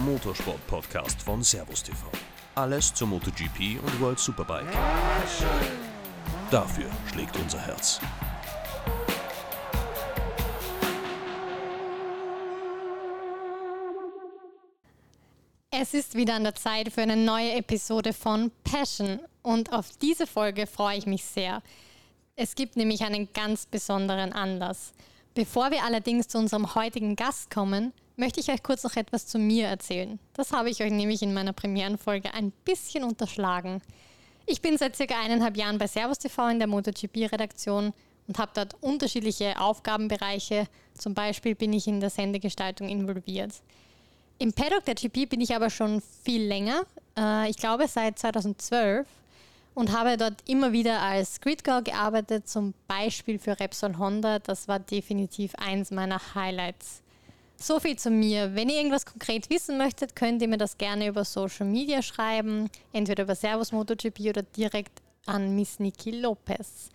Motorsport-Podcast von Servus TV. Alles zur MotoGP und World Superbike. Dafür schlägt unser Herz. Es ist wieder an der Zeit für eine neue Episode von Passion und auf diese Folge freue ich mich sehr. Es gibt nämlich einen ganz besonderen Anlass. Bevor wir allerdings zu unserem heutigen Gast kommen, möchte ich euch kurz noch etwas zu mir erzählen. Das habe ich euch nämlich in meiner Premierenfolge ein bisschen unterschlagen. Ich bin seit circa eineinhalb Jahren bei Servus TV in der MotoGP-Redaktion und habe dort unterschiedliche Aufgabenbereiche. Zum Beispiel bin ich in der Sendegestaltung involviert. Im Paddock der GP bin ich aber schon viel länger. Äh, ich glaube seit 2012 und habe dort immer wieder als Gridgirl gearbeitet, zum Beispiel für Repsol Honda. Das war definitiv eins meiner Highlights. So viel zu mir. Wenn ihr irgendwas konkret wissen möchtet, könnt ihr mir das gerne über Social Media schreiben, entweder über Servus MotoGP oder direkt an Miss Niki Lopez.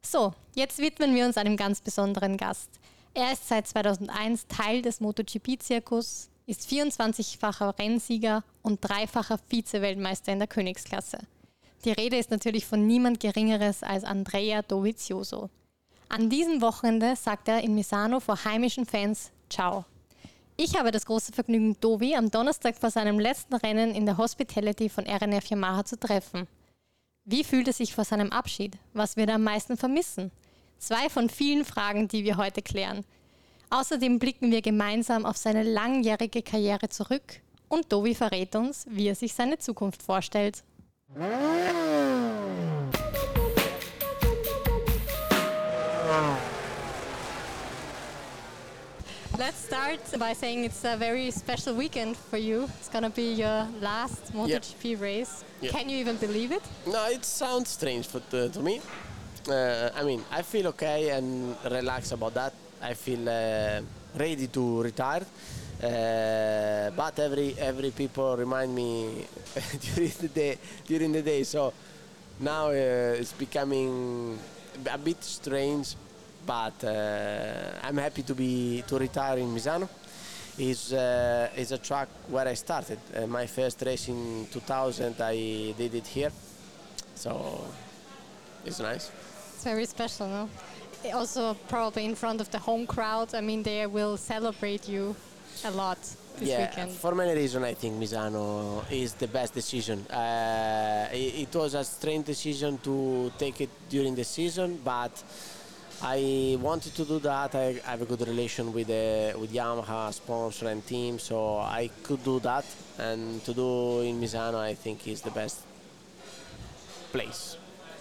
So, jetzt widmen wir uns einem ganz besonderen Gast. Er ist seit 2001 Teil des MotoGP-Zirkus, ist 24-facher Rennsieger und dreifacher Vize-Weltmeister in der Königsklasse. Die Rede ist natürlich von niemand Geringeres als Andrea Dovizioso. An diesem Wochenende sagt er in Misano vor heimischen Fans Ciao. Ich habe das große Vergnügen, Dovi am Donnerstag vor seinem letzten Rennen in der Hospitality von RNF Yamaha zu treffen. Wie fühlt es sich vor seinem Abschied? Was wird er am meisten vermissen? Zwei von vielen Fragen, die wir heute klären. Außerdem blicken wir gemeinsam auf seine langjährige Karriere zurück und Dovi verrät uns, wie er sich seine Zukunft vorstellt. Let's start by saying it's a very special weekend for you. It's gonna be your last MotoGP yep. race. Yep. Can you even believe it? No, it sounds strange but, uh, to me. Uh, I mean, I feel okay and relaxed about that. I feel uh, ready to retire. Uh, but every every people remind me during the day during the day. So now uh, it's becoming a bit strange, but uh, I'm happy to be to retire in Misano. Is uh, is a track where I started. Uh, my first race in 2000, I did it here, so it's nice. It's very special, no? also probably in front of the home crowd. I mean, they will celebrate you a lot this yeah, weekend. for many reasons, I think Misano is the best decision. Uh, it, it, was a strange decision to take it during the season, but I wanted to do that. I, have a good relation with uh, with Yamaha sponsor and team, so I could do that. And to do in Misano, I think is the best place.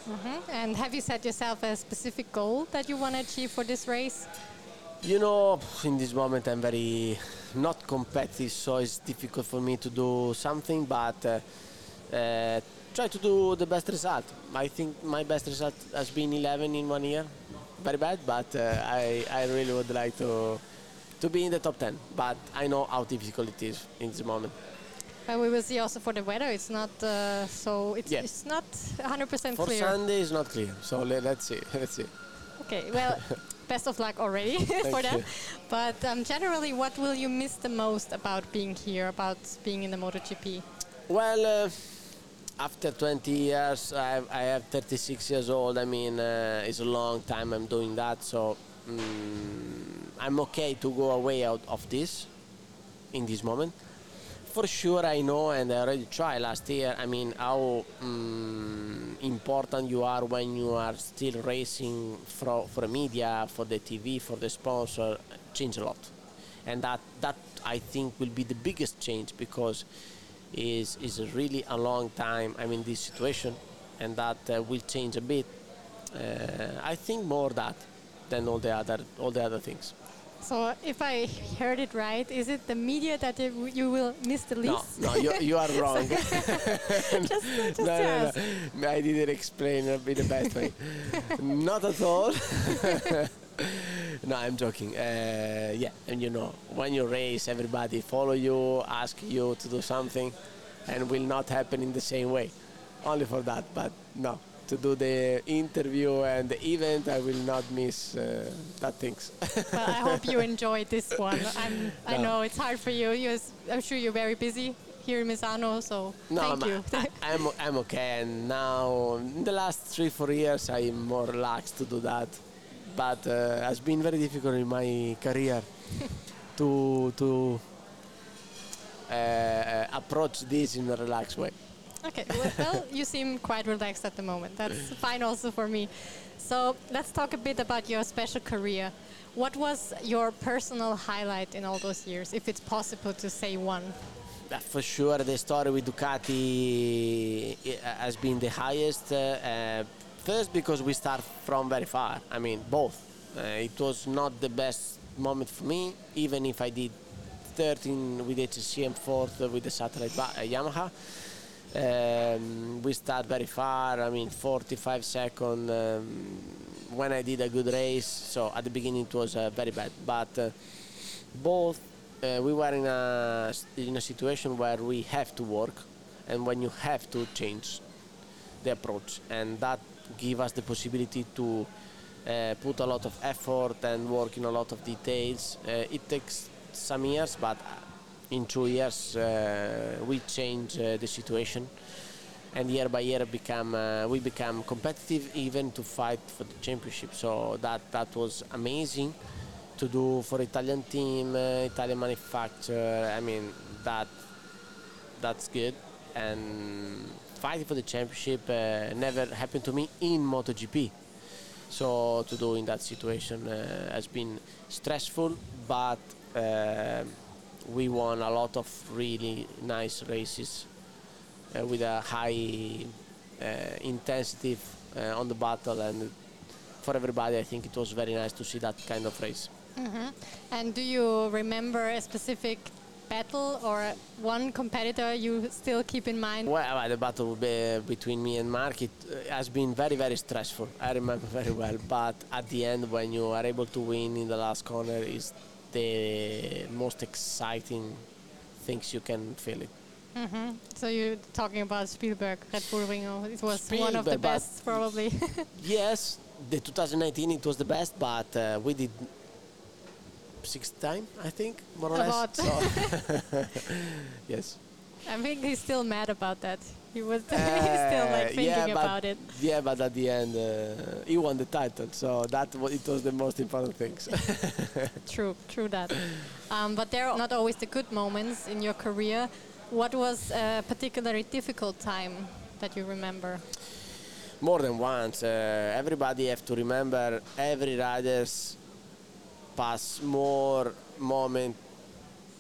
Mm-hmm. And have you set yourself a specific goal that you want to achieve for this race? You know, in this moment I'm very not competitive, so it's difficult for me to do something, but uh, uh, try to do the best result. I think my best result has been 11 in one year. Very bad, but uh, I, I really would like to to be in the top 10. But I know how difficult it is in this moment. And we will see also for the weather. It's not uh, so. It's, yeah. it's not 100% for clear. For Sunday, it's not clear. So let, us see. Let's see. Okay. Well, best of luck already for that. But um, generally, what will you miss the most about being here, about being in the MotoGP? Well. Uh, after 20 years, I have, I have, 36 years old. I mean, uh, it's a long time I'm doing that, so um, I'm okay to go away out of this in this moment for sure I know and I already tried last year. I mean how um, important you are when you are still racing for for media, for the TV, for the sponsor, change a lot, and that that I think will be the biggest change because is is really a long time. I mean this situation, and that uh, will change a bit. Uh, I think more that than all the other all the other things. So, if I heard it right, is it the media that you will miss the least? No, no, you, you are wrong. just, just no, no, no, I didn't explain it in the best way. Not at all. No, I'm joking. Uh, yeah, and you know, when you race, everybody follow you, ask you to do something, and will not happen in the same way. Only for that, but no, to do the interview and the event, I will not miss uh, that things. well, I hope you enjoyed this one. I'm, I know it's hard for you. You're, I'm sure you're very busy here in Misano, so no, thank I'm, you. I, am I'm okay. And now, in the last three, four years, I'm more relaxed to do that. But uh, it's been very difficult in my career to to uh, uh, approach this in a relaxed way. Okay, well, well, you seem quite relaxed at the moment. That's fine also for me. So let's talk a bit about your special career. What was your personal highlight in all those years, if it's possible to say one? Uh, For sure, the story with Ducati uh, has been the highest. Uh, first, because we start from very far. I mean, both. Uh, it was not the best moment for me, even if I did 13 with HRC and fourth with the satellite ba- uh, Yamaha. Um, we start very far. I mean, 45 seconds. Um, when I did a good race, so at the beginning it was uh, very bad, but. Uh, both uh, we were in a in a situation where we have to work and when you have to change the approach and that give us the possibility to uh, put a lot of effort and work in a lot of details uh, it takes some years but in two years uh, we change uh, the situation and year by year become uh, we become competitive even to fight for the championship so that that was amazing to do for Italian team, uh, Italian manufacturer. I mean that that's good. And fighting for the championship uh, never happened to me in MotoGP. So to do in that situation uh, has been stressful, but uh, we won a lot of really nice races uh, with a high uh, intensity uh, on the battle and for everybody I think it was very nice to see that kind of race. And do you remember a specific battle or one competitor you still keep in mind? Well, uh, the battle between me and Marquez uh, has been very, very stressful. I remember very well. But at the end, when you are able to win in the last corner, is the most exciting things you can feel it. So you're talking about Spielberg, Red Bull Ringo. It was one of the best, probably. Yes, the 2019 it was the best, but uh, we did six time, I think, more or less. So, yes. I think he's still mad about that. He was Uh, still like thinking yeah, but, about it. Yeah, but at the end, uh, he won the title, so that wa- it was the most important thing. True, true that. Um, but there are not always the good moments in your career. What was a particularly difficult time that you remember? more than once. Uh, everybody have to remember every riders pass more moment,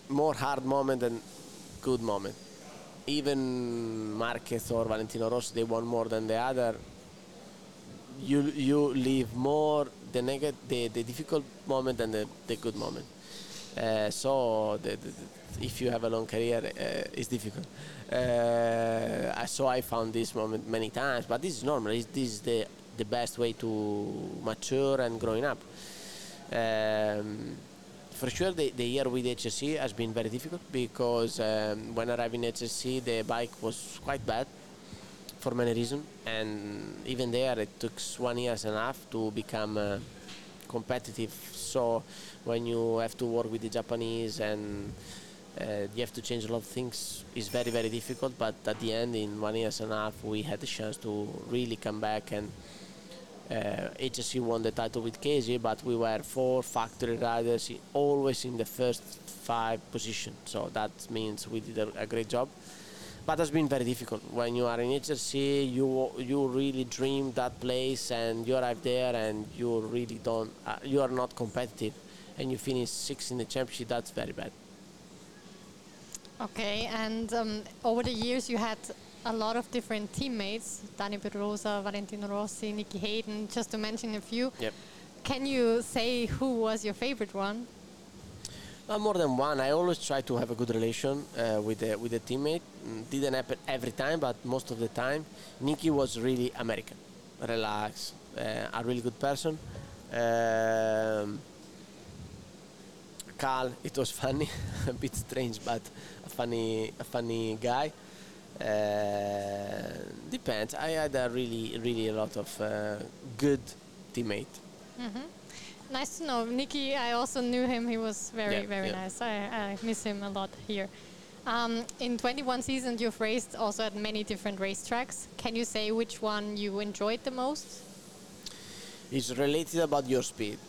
more hard moment than good moment. Even Marquez or Valentino Rossi, they won more than the other. You you leave more the negative, the, the difficult moment than the, the good moment. Uh, so the, the, if you have a long career, uh, it's difficult. Uh, so I found this moment many times, but this is normal. This is the the best way to mature and growing up. Um, for sure, the, the year with HRC has been very difficult because um, when arriving in HRC, the bike was quite bad for many reasons, and even there, it took one year and a half to become uh, competitive. So when you have to work with the Japanese and uh, you have to change a lot of things, it's very very difficult. But at the end, in one year and a half, we had the chance to really come back and uh, HRC won the title with Casey, but we were four factory riders, always in the first five position. So that means we did a, a great job. But it's been very difficult. When you are in HRC, you you really dream that place, and you arrive there, and you really don't. Uh, you are not competitive, and you finish sixth in the championship. That's very bad. Okay, and um, over the years you had a lot of different teammates, Dani Pedrosa, Valentino Rossi, Nicky Hayden, just to mention a few. Yep. Can you say who was your favorite one? Uh, more than one. I always try to have a good relation uh, with the with the teammate. Mm, Didn't happen every time, but most of the time. Nicky was really American, relaxed, uh, a really good person. Um, Cal, it was funny, a bit strange, but a funny a funny guy. Uh, depends. I had a really, really a lot of uh, good teammate. Nice to know. Nicky, I also knew him. He was very, Yeah, very yeah. nice. I, I miss him a lot here. Um, in 21 seasons, you've raced also at many different racetracks. Can you say which one you enjoyed the most? It's related about your speed.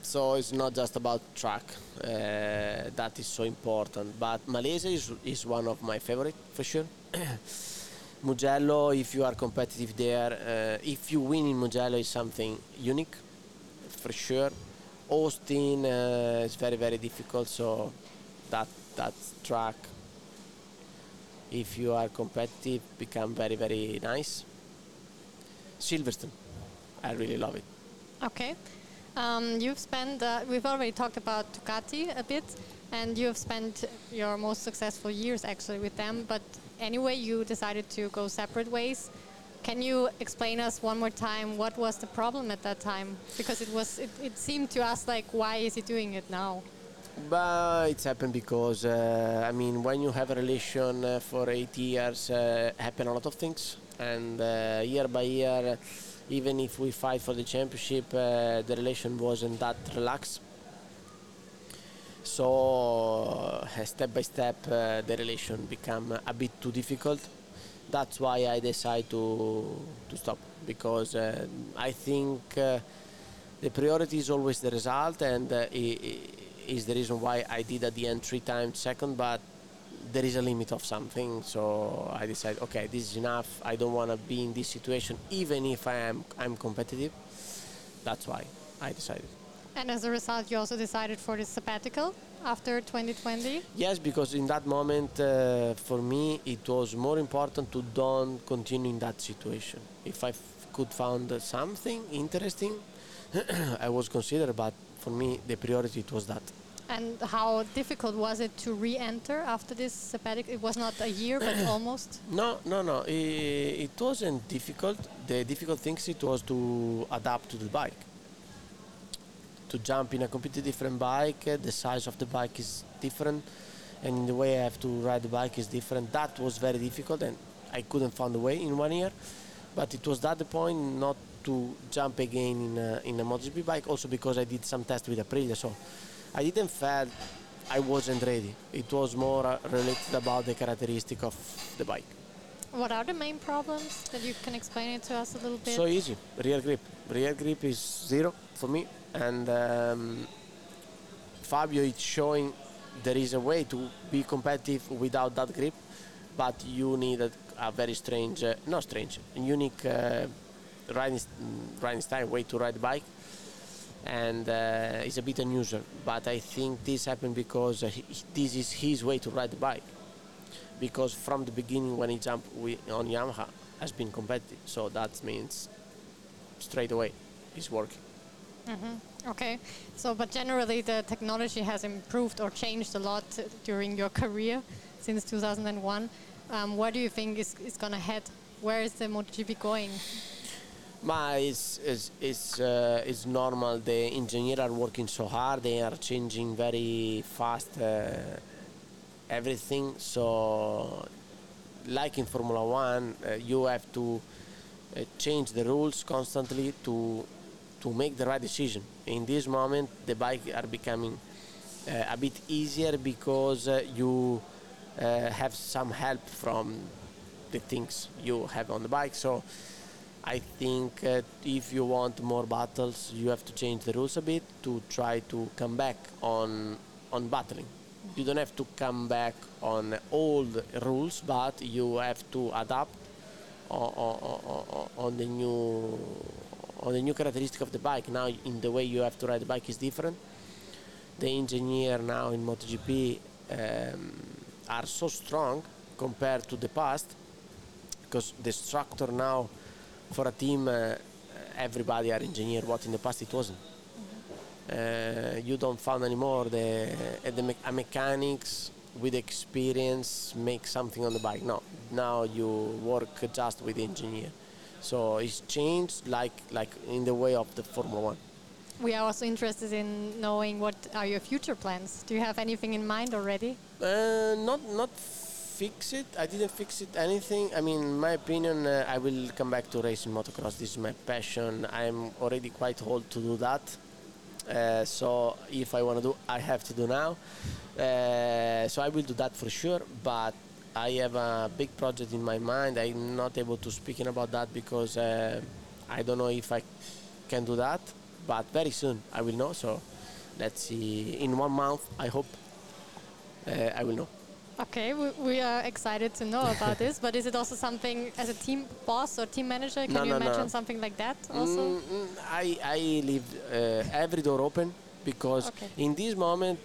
So it's not just about track. Uh, that is so important. But Malaysia is, is one of my favorite for sure. Mugello, if you are competitive there, uh, if you win in Mugello, is something unique for sure. Austin uh, is very very difficult. So that that track, if you are competitive, become very very nice. Silverstone, I really love it. Okay. Um, you've spent, uh, we've already talked about Ducati a bit, and you've spent your most successful years actually with them, but anyway, you decided to go separate ways. Can you explain us one more time what was the problem at that time? Because it was, it, it seemed to us like, why is he doing it now? But it's happened because uh, I mean, when you have a relation uh, for eight years, uh, happen a lot of things, and uh, year by year, even if we fight for the championship, uh, the relation wasn't that relaxed. So uh, step by step, uh, the relation become a bit too difficult. That's why I decide to to stop because uh, I think. The priority is always the result and uh, is the reason why I did at the end three times second but there is a limit of something so I decide, okay this is enough I don't want to be in this situation even if I am I'm competitive that's why I decided And as a result, you also decided for the sabbatical after 2020. yes because in that moment uh, for me it was more important to don't continue in that situation if I f- could found uh, something interesting I was considered but for me the priority it was that And how difficult was it to re-enter after this sabbatical? It was not a year, but almost. No, no, no. i- It wasn't difficult. The difficult things it was to adapt to the bike. To jump in a completely different bike, the size of the bike is different, and the way I have to ride the bike is different. That was very difficult, and I couldn't find a way in one year. But it was that the point not to jump again in a, in a MotoGP bike. Also because I did some tests with Aprilia, so I didn't feel I wasn't ready. It was more uh, related about the characteristic of the bike. What are the main problems that you can explain it to us a little bit? So easy. Rear grip. Rear grip is zero for me, and um, Fabio is showing there is a way to be competitive without that grip, but you need a, a very strange, uh, not strange, unique uh, riding, riding style, way to ride the bike, and uh, it's a bit unusual. But I think this happened because he, this is his way to ride the bike. Because from the beginning, when he jumped on Yamaha, has been competitive, so that means straight away it's working. Okay, so but generally the technology has improved or changed a lot during your career since 2001. Um, where do you think is, is going to head? Where is the MotoGP going? Ma it's, it's, it's, uh, it's normal. The engineers are working so hard. They are changing very fast uh, everything. So, like in Formula One, uh, you have to uh, change the rules constantly to to make the right decision. In this moment, the bike are becoming uh, a bit easier because uh, you uh, have some help from the things you have on the bike. So. I think uh, if you want more battles, you have to change the rules a bit to try to come back on on battling. You don't have to come back on old rules, but you have to adapt on, on, on the new on the new characteristic of the bike. Now, in the way you have to ride the bike is different. The engineer now in MotoGP um, are so strong compared to the past because the structure now for a team, uh, everybody are engineer. What in the past it wasn't. Uh, you don't find anymore the uh, the me- a mechanics with experience make something on the bike. No, now you work just with the engineer. So it's changed like like in the way of the Formula One. We are also interested in knowing what are your future plans. Do you have anything in mind already? Uh, not not fix it. I didn't fix it anything. I mean, my opinion, uh, I will come back to racing motocross. This is my passion. I'm already quite old to do that. Uh, so if I want to do, I have to do now. Uh, so I will do that for sure. But I have a big project in my mind. I'm not able to speaking about that because uh, I don't know if I can do that. But very soon I will know. So let's see. In one month, I hope uh, I will know. Okay, we, we are excited to know about this, but is it also something as a team boss or team manager? Can No, you no, no. imagine something like that also? Mm, mm, I, I leave uh, every door open because Okay. in this moment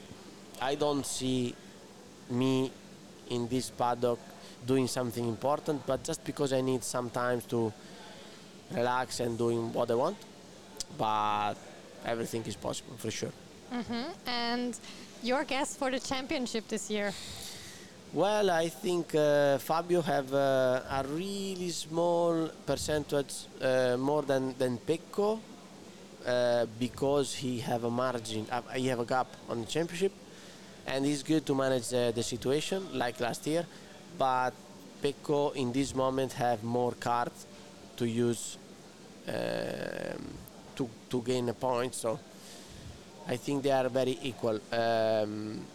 I don't see me in this paddock doing something important, but just because I need some time to relax and doing what I want. But everything is possible for sure. And your guess for the championship this year? Well, I think uh, Fabio have uh, a really small percentage uh, more than than Pecco uh, because he have a margin, uh, he have a gap on the championship, and it's good to manage the situation like last year. But Pecco in this moment have more cards to use um, to to gain a point. So I think they are very equal. Um,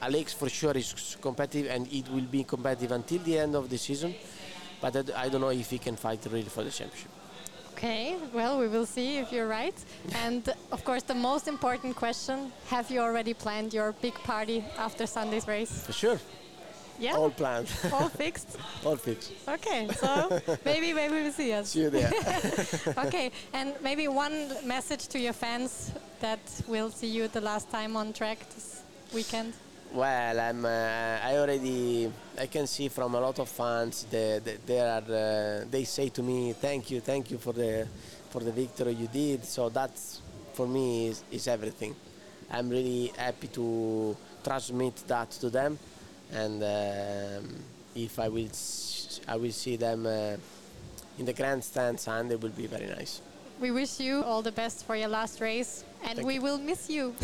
Alex for sure is competitive and it will be competitive until the end of the season. But I don't know if he can fight really for the championship. Okay, well, we will see if you're right. And of course, the most important question have you already planned your big party after Sunday's race? For sure. Yeah? All planned. All fixed? All fixed. Okay, so maybe, maybe we'll see us. See you there. Okay, and maybe one message to your fans that will see you the last time on track this weekend. Well, I'm. Uh, I already. I can see from a lot of fans. They, they, they are. Uh, they say to me, "Thank you, thank you for the, for the victory you did." So that's for me is, is everything. I'm really happy to transmit that to them, and um, if I will, I will see them uh, in the grandstand Sunday. Will be very nice. We wish you all the best for your last race, and Thank we you. will miss you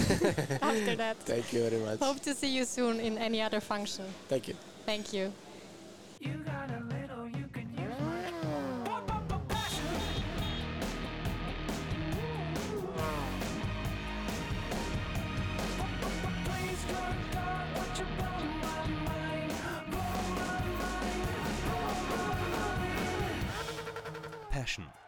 after that. Thank you very much. Hope to see you soon in any other function. Thank you. Thank you. You got a you